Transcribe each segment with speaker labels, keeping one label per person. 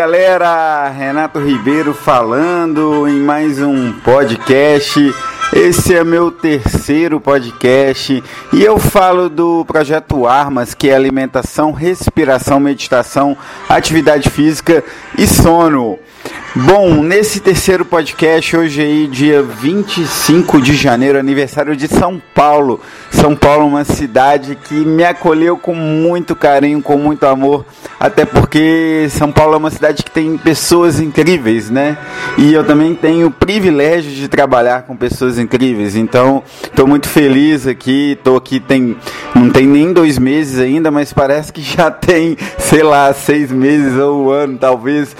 Speaker 1: galera, Renato Ribeiro falando em mais um podcast. Esse é meu terceiro podcast e eu falo do projeto Armas, que é alimentação, respiração, meditação, atividade física e sono. Bom, nesse terceiro podcast, hoje aí, dia 25 de janeiro, aniversário de São Paulo. São Paulo é uma cidade que me acolheu com muito carinho, com muito amor, até porque São Paulo é uma cidade que tem pessoas incríveis, né? E eu também tenho o privilégio de trabalhar com pessoas incríveis, então estou muito feliz aqui, estou aqui tem não tem nem dois meses ainda, mas parece que já tem, sei lá, seis meses ou um ano talvez,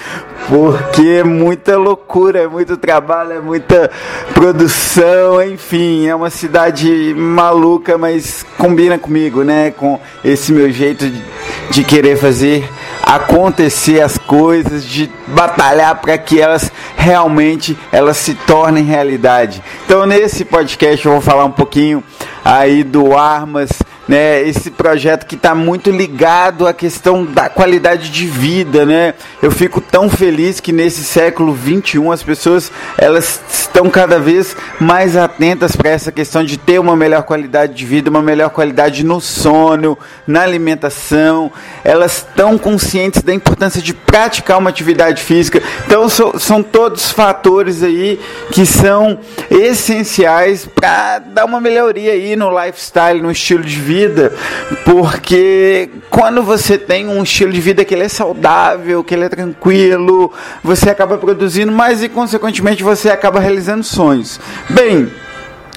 Speaker 1: porque é muita loucura, é muito trabalho, é muita produção, enfim, é uma cidade maluca, mas combina comigo, né? Com esse meu jeito de, de querer fazer acontecer as coisas, de batalhar para que elas realmente elas se tornem realidade. Então nesse podcast eu vou falar um pouquinho aí do Armas né? Esse projeto que está muito ligado à questão da qualidade de vida, né? Eu fico tão feliz que nesse século 21 as pessoas elas estão cada vez mais atentas para essa questão de ter uma melhor qualidade de vida, uma melhor qualidade no sono, na alimentação. Elas estão conscientes da importância de praticar uma atividade física. Então so, são todos fatores aí que são essenciais para dar uma melhoria aí no lifestyle, no estilo de vida vida, porque quando você tem um estilo de vida que ele é saudável, que ele é tranquilo, você acaba produzindo mais e consequentemente você acaba realizando sonhos. Bem,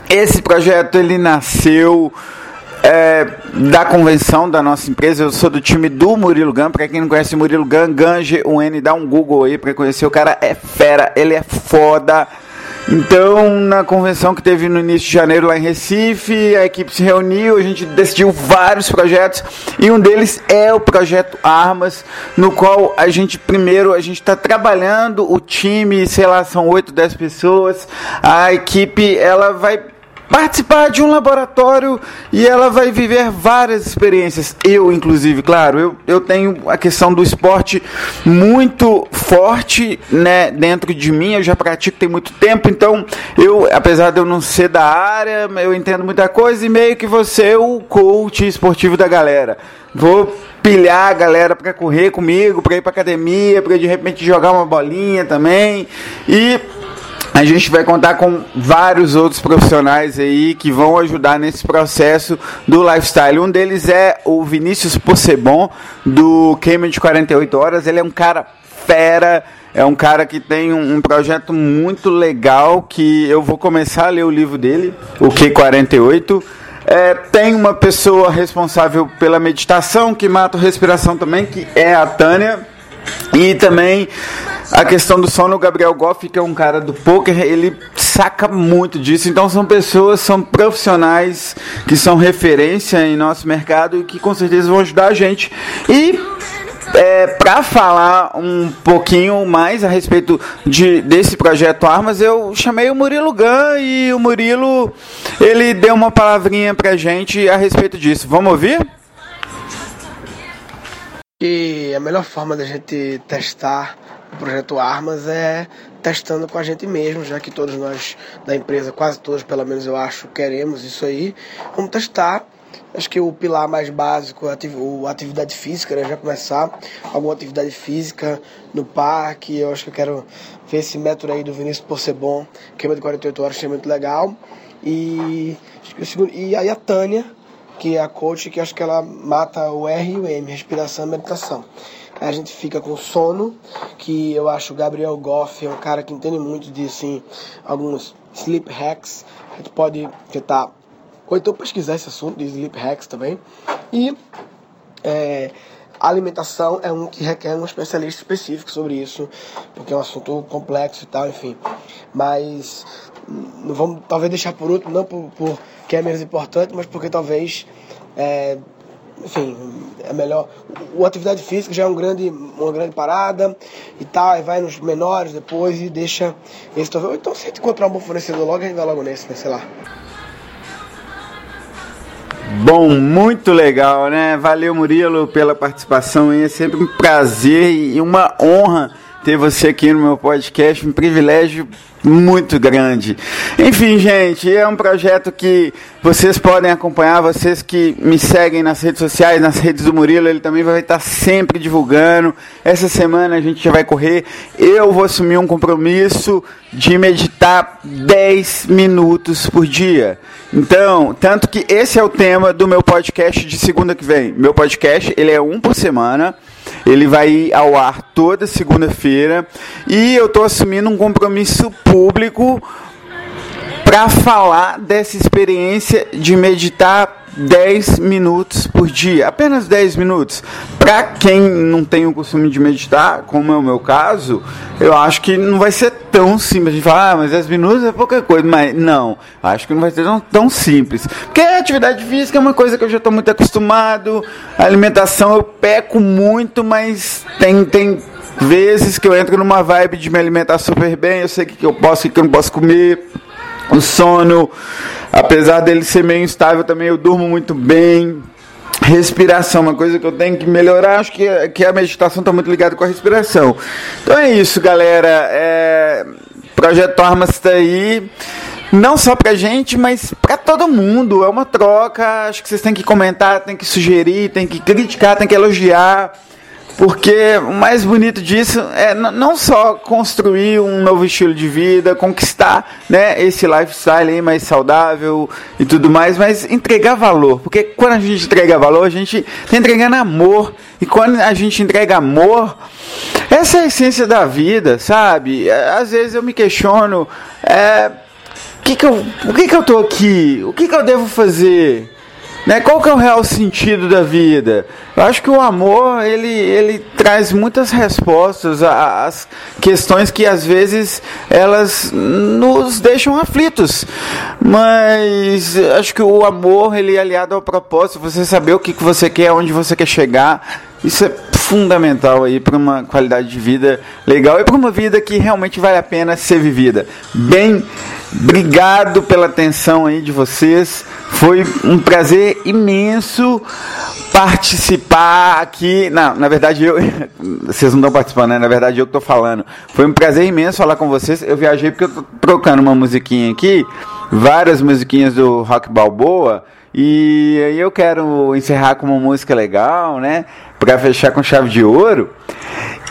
Speaker 1: esse projeto ele nasceu é, da convenção da nossa empresa. Eu sou do time do Murilo Gun. Para quem não conhece Murilo Gun, Gange, o N, dá um Google aí para conhecer. O cara é fera, ele é foda. Então, na convenção que teve no início de janeiro lá em Recife, a equipe se reuniu, a gente decidiu vários projetos e um deles é o projeto Armas, no qual a gente primeiro a gente está trabalhando o time, sei lá, são 8, 10 pessoas. A equipe ela vai participar de um laboratório e ela vai viver várias experiências. Eu, inclusive, claro, eu, eu tenho a questão do esporte muito forte né, dentro de mim, eu já pratico tem muito tempo, então eu, apesar de eu não ser da área, eu entendo muita coisa e meio que você o coach esportivo da galera. Vou pilhar a galera para correr comigo, para ir para academia, para de repente jogar uma bolinha também. E a gente vai contar com vários outros profissionais aí que vão ajudar nesse processo do lifestyle. Um deles é o Vinícius Possebon, do Queima de 48 Horas. Ele é um cara fera, é um cara que tem um, um, projeto muito legal que eu vou começar a ler o livro dele, o Q48. É, tem uma pessoa responsável pela meditação, que mata a respiração também, que é a Tânia. E também a questão do sono, o Gabriel Goff, que é um cara do poker, ele saca muito disso. Então são pessoas, são profissionais que são referência em nosso mercado e que com certeza vão ajudar a gente. E é, para falar um pouquinho mais a respeito de, desse projeto Armas, eu chamei o Murilo Gan e o Murilo ele deu uma palavrinha pra gente a respeito disso. Vamos ouvir?
Speaker 2: E a melhor forma da gente testar o projeto Armas é testando com a gente mesmo, já que todos nós da empresa, quase todos pelo menos eu acho, queremos isso aí. Vamos testar. Acho que o pilar mais básico é a atividade física, né? já começar alguma atividade física no parque. Eu acho que eu quero ver esse método aí do Vinícius por ser bom, queima de 48 horas, achei muito legal. E, e aí a Tânia, que é a coach, que acho que ela mata o R e o M, respiração e meditação a gente fica com sono, que eu acho o Gabriel Goff é um cara que entende muito de assim, alguns sleep hacks. A gente pode tentar ou então pesquisar esse assunto de sleep hacks também. E é, alimentação é um que requer um especialista específico sobre isso, porque é um assunto complexo e tal, enfim. Mas não vamos talvez deixar por último, não por, por que é menos importante, mas porque talvez é, enfim, é melhor. O atividade física já é um grande, uma grande parada e tal, aí vai nos menores depois e deixa esse talvez. Então se a gente encontrar um bom fornecedor logo, a gente vai logo nesse, né? Sei lá.
Speaker 1: bom, muito legal, né? Valeu, Murilo, pela participação. É sempre um prazer e uma honra ter você aqui no meu podcast, um privilégio muito grande. Enfim, gente, é um projeto que vocês podem acompanhar, vocês que me seguem nas redes sociais, nas redes do Murilo, ele também vai estar sempre divulgando. Essa semana a gente já vai correr. Eu vou assumir um compromisso de meditar 10 minutos por dia. Então, tanto que esse é o tema do meu podcast de segunda que vem. Meu podcast, ele é um por semana. Ele vai ao ar toda segunda-feira e eu estou assumindo um compromisso público para falar dessa experiência de meditar 10 minutos por dia, apenas 10 minutos. Para quem não tem o costume de meditar, como é o meu caso, eu acho que não vai ser tão simples. A gente fala, ah, mas 10 minutos é pouca coisa, mas não, acho que não vai ser tão, tão simples. Porque a atividade física é uma coisa que eu já estou muito acostumado, a alimentação eu peco muito, mas tem, tem vezes que eu entro numa vibe de me alimentar super bem, eu sei o que eu posso e o que eu não posso comer o sono, apesar dele ser meio instável também, eu durmo muito bem. Respiração, uma coisa que eu tenho que melhorar, acho que, que a meditação está muito ligada com a respiração. Então é isso, galera. É... Projeto Armas está aí não só pra gente, mas pra todo mundo. É uma troca. Acho que vocês têm que comentar, têm que sugerir, têm que criticar, têm que elogiar. Porque o mais bonito disso é não só construir um novo estilo de vida, conquistar né, esse lifestyle aí mais saudável e tudo mais, mas entregar valor. Porque quando a gente entrega valor, a gente está entregando amor. E quando a gente entrega amor, essa é a essência da vida, sabe? Às vezes eu me questiono, é, que que eu, por que, que eu estou aqui? O que, que eu devo fazer? Né? Qual que é o real sentido da vida? Eu acho que o amor ele, ele traz muitas respostas às questões que às vezes elas nos deixam aflitos. Mas acho que o amor ele é aliado ao propósito, você saber o que, que você quer, onde você quer chegar. Isso é fundamental aí para uma qualidade de vida legal e para uma vida que realmente vale a pena ser vivida. Bem, obrigado pela atenção aí de vocês. Foi um prazer imenso participar aqui. Não, na verdade eu. Vocês não estão participando, né? Na verdade eu que estou falando. Foi um prazer imenso falar com vocês. Eu viajei porque eu estou trocando uma musiquinha aqui, várias musiquinhas do Rock Balboa. E aí eu quero encerrar com uma música legal, né? Para fechar com chave de ouro.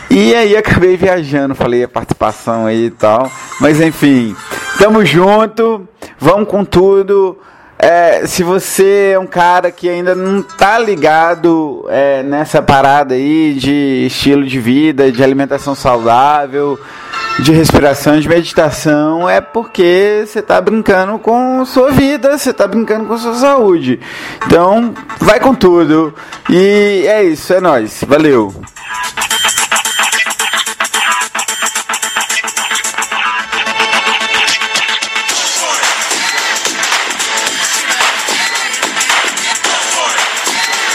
Speaker 1: E aí acabei viajando, falei a participação aí e tal. Mas enfim, tamo junto, vamos com tudo. É, se você é um cara que ainda não tá ligado é, nessa parada aí de estilo de vida, de alimentação saudável, de respiração, de meditação, é porque você está brincando com sua vida, você está brincando com sua saúde. Então, vai com tudo. E é isso, é nós. Valeu.